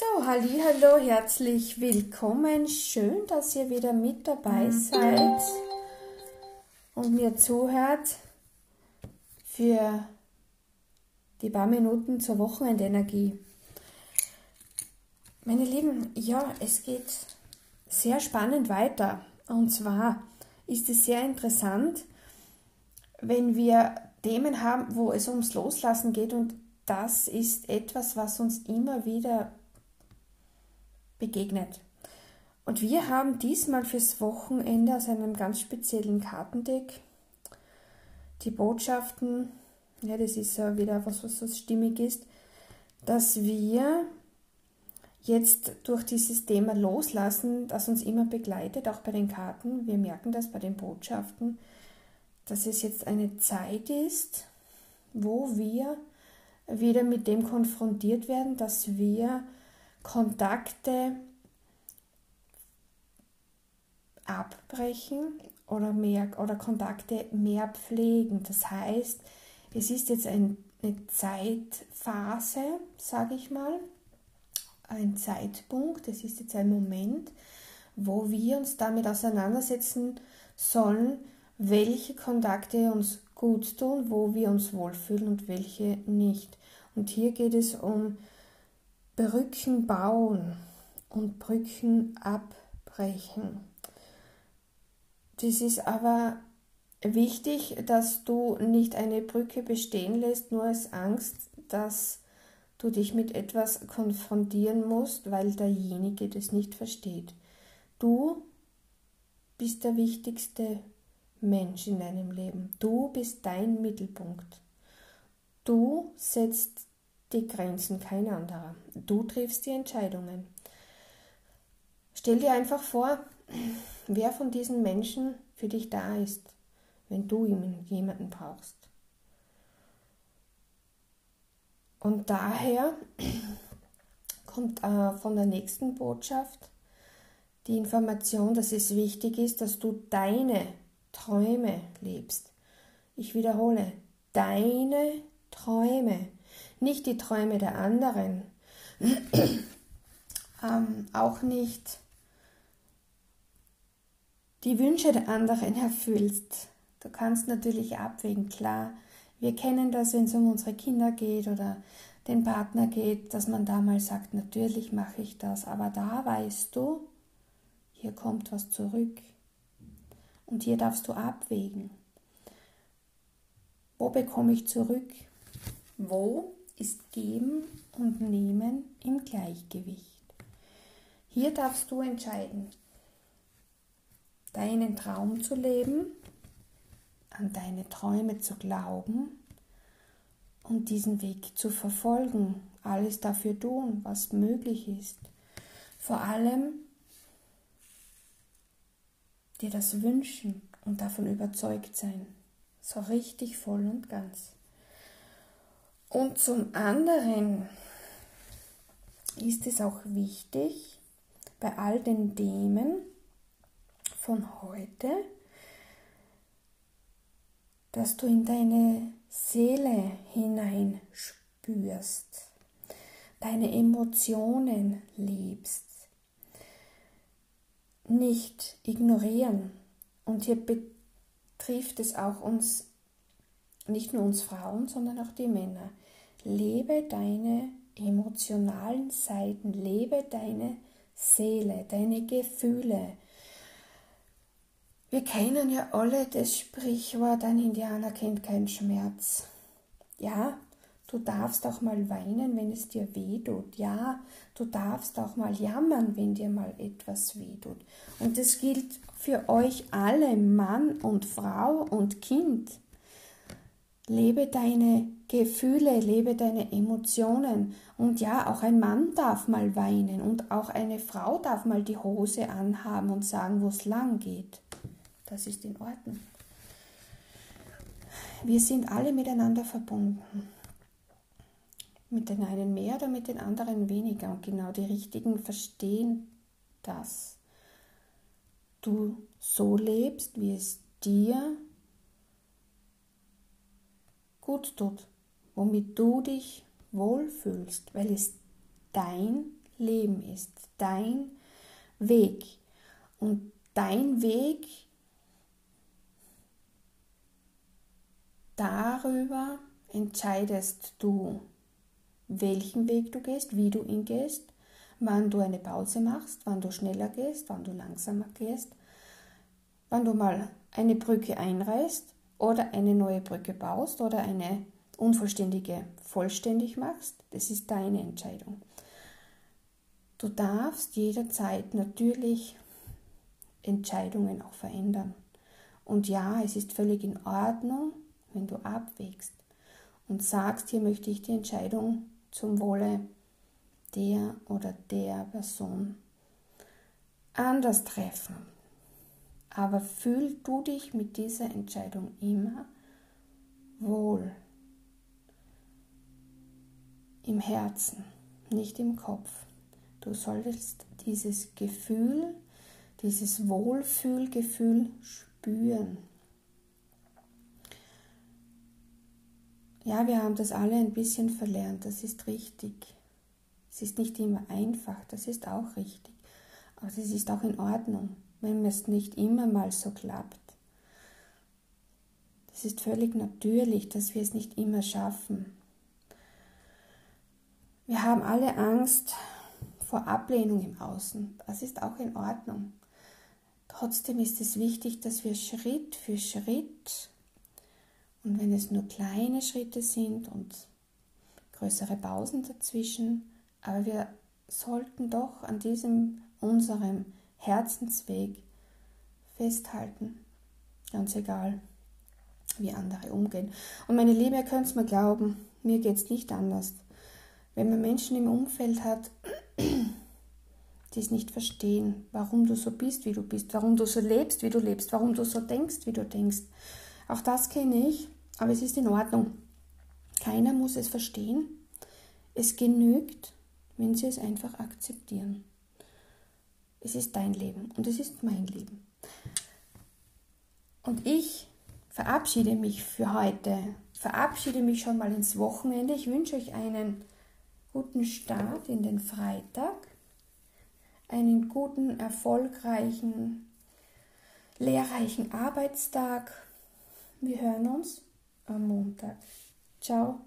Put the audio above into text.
So, hallo, herzlich willkommen. Schön, dass ihr wieder mit dabei seid und mir zuhört für die paar Minuten zur Wochenendenergie. Meine Lieben, ja, es geht sehr spannend weiter. Und zwar ist es sehr interessant, wenn wir Themen haben, wo es ums Loslassen geht und das ist etwas, was uns immer wieder begegnet. Und wir haben diesmal fürs Wochenende aus einem ganz speziellen Kartendeck die Botschaften, ja, das ist ja wieder was, was so stimmig ist, dass wir jetzt durch dieses Thema loslassen, das uns immer begleitet, auch bei den Karten. Wir merken das bei den Botschaften, dass es jetzt eine Zeit ist, wo wir wieder mit dem konfrontiert werden, dass wir Kontakte abbrechen oder, mehr, oder Kontakte mehr pflegen. Das heißt, es ist jetzt ein, eine Zeitphase, sage ich mal, ein Zeitpunkt, es ist jetzt ein Moment, wo wir uns damit auseinandersetzen sollen, welche Kontakte uns gut tun, wo wir uns wohlfühlen und welche nicht. Und hier geht es um Brücken bauen und Brücken abbrechen. Das ist aber wichtig, dass du nicht eine Brücke bestehen lässt, nur aus Angst, dass du dich mit etwas konfrontieren musst, weil derjenige das nicht versteht. Du bist der wichtigste Mensch in deinem Leben. Du bist dein Mittelpunkt. Du setzt die Grenzen, kein anderer. Du triffst die Entscheidungen. Stell dir einfach vor, wer von diesen Menschen für dich da ist, wenn du jemanden brauchst. Und daher kommt äh, von der nächsten Botschaft die Information, dass es wichtig ist, dass du deine Träume lebst. Ich wiederhole, deine Träume nicht die Träume der anderen, ähm, auch nicht die Wünsche der anderen erfüllst. Du kannst natürlich abwägen, klar. Wir kennen das, wenn es um unsere Kinder geht oder den Partner geht, dass man da mal sagt, natürlich mache ich das, aber da weißt du, hier kommt was zurück. Und hier darfst du abwägen. Wo bekomme ich zurück? Wo ist Geben und Nehmen im Gleichgewicht. Hier darfst du entscheiden, deinen Traum zu leben, an deine Träume zu glauben und diesen Weg zu verfolgen, alles dafür tun, was möglich ist. Vor allem dir das wünschen und davon überzeugt sein, so richtig voll und ganz. Und zum anderen ist es auch wichtig, bei all den Themen von heute, dass du in deine Seele hineinspürst, deine Emotionen lebst, nicht ignorieren. Und hier betrifft es auch uns, nicht nur uns Frauen, sondern auch die Männer. Lebe deine emotionalen Seiten, lebe deine Seele, deine Gefühle. Wir kennen ja alle das Sprichwort, ein Indianer kennt keinen Schmerz. Ja, du darfst auch mal weinen, wenn es dir weh tut. Ja, du darfst auch mal jammern, wenn dir mal etwas weh tut. Und das gilt für euch alle, Mann und Frau und Kind. Lebe deine Gefühle, lebe deine Emotionen. Und ja, auch ein Mann darf mal weinen und auch eine Frau darf mal die Hose anhaben und sagen, wo es lang geht. Das ist in Ordnung. Wir sind alle miteinander verbunden. Mit den einen mehr oder mit den anderen weniger. Und genau die Richtigen verstehen das. Du so lebst, wie es dir gut tut, womit du dich wohlfühlst, weil es dein Leben ist, dein Weg. Und dein Weg darüber entscheidest du, welchen Weg du gehst, wie du ihn gehst, wann du eine Pause machst, wann du schneller gehst, wann du langsamer gehst, wann du mal eine Brücke einreißt oder eine neue Brücke baust oder eine unvollständige vollständig machst. Das ist deine Entscheidung. Du darfst jederzeit natürlich Entscheidungen auch verändern. Und ja, es ist völlig in Ordnung, wenn du abwägst und sagst, hier möchte ich die Entscheidung zum Wohle der oder der Person anders treffen. Aber fühl du dich mit dieser Entscheidung immer wohl. Im Herzen, nicht im Kopf. Du solltest dieses Gefühl, dieses Wohlfühlgefühl spüren. Ja, wir haben das alle ein bisschen verlernt, das ist richtig. Es ist nicht immer einfach, das ist auch richtig. Aber es ist auch in Ordnung, wenn es nicht immer mal so klappt. Es ist völlig natürlich, dass wir es nicht immer schaffen. Wir haben alle Angst vor Ablehnung im Außen. Das ist auch in Ordnung. Trotzdem ist es wichtig, dass wir Schritt für Schritt und wenn es nur kleine Schritte sind und größere Pausen dazwischen, aber wir sollten doch an diesem unserem Herzensweg festhalten. Ganz egal, wie andere umgehen. Und meine Liebe, ihr könnt es mir glauben, mir geht es nicht anders. Wenn man Menschen im Umfeld hat, die es nicht verstehen, warum du so bist, wie du bist, warum du so lebst, wie du lebst, warum du so denkst, wie du denkst. Auch das kenne ich, aber es ist in Ordnung. Keiner muss es verstehen. Es genügt, wenn sie es einfach akzeptieren. Es ist dein Leben und es ist mein Leben. Und ich verabschiede mich für heute, verabschiede mich schon mal ins Wochenende. Ich wünsche euch einen guten Start in den Freitag, einen guten, erfolgreichen, lehrreichen Arbeitstag. Wir hören uns am Montag. Ciao.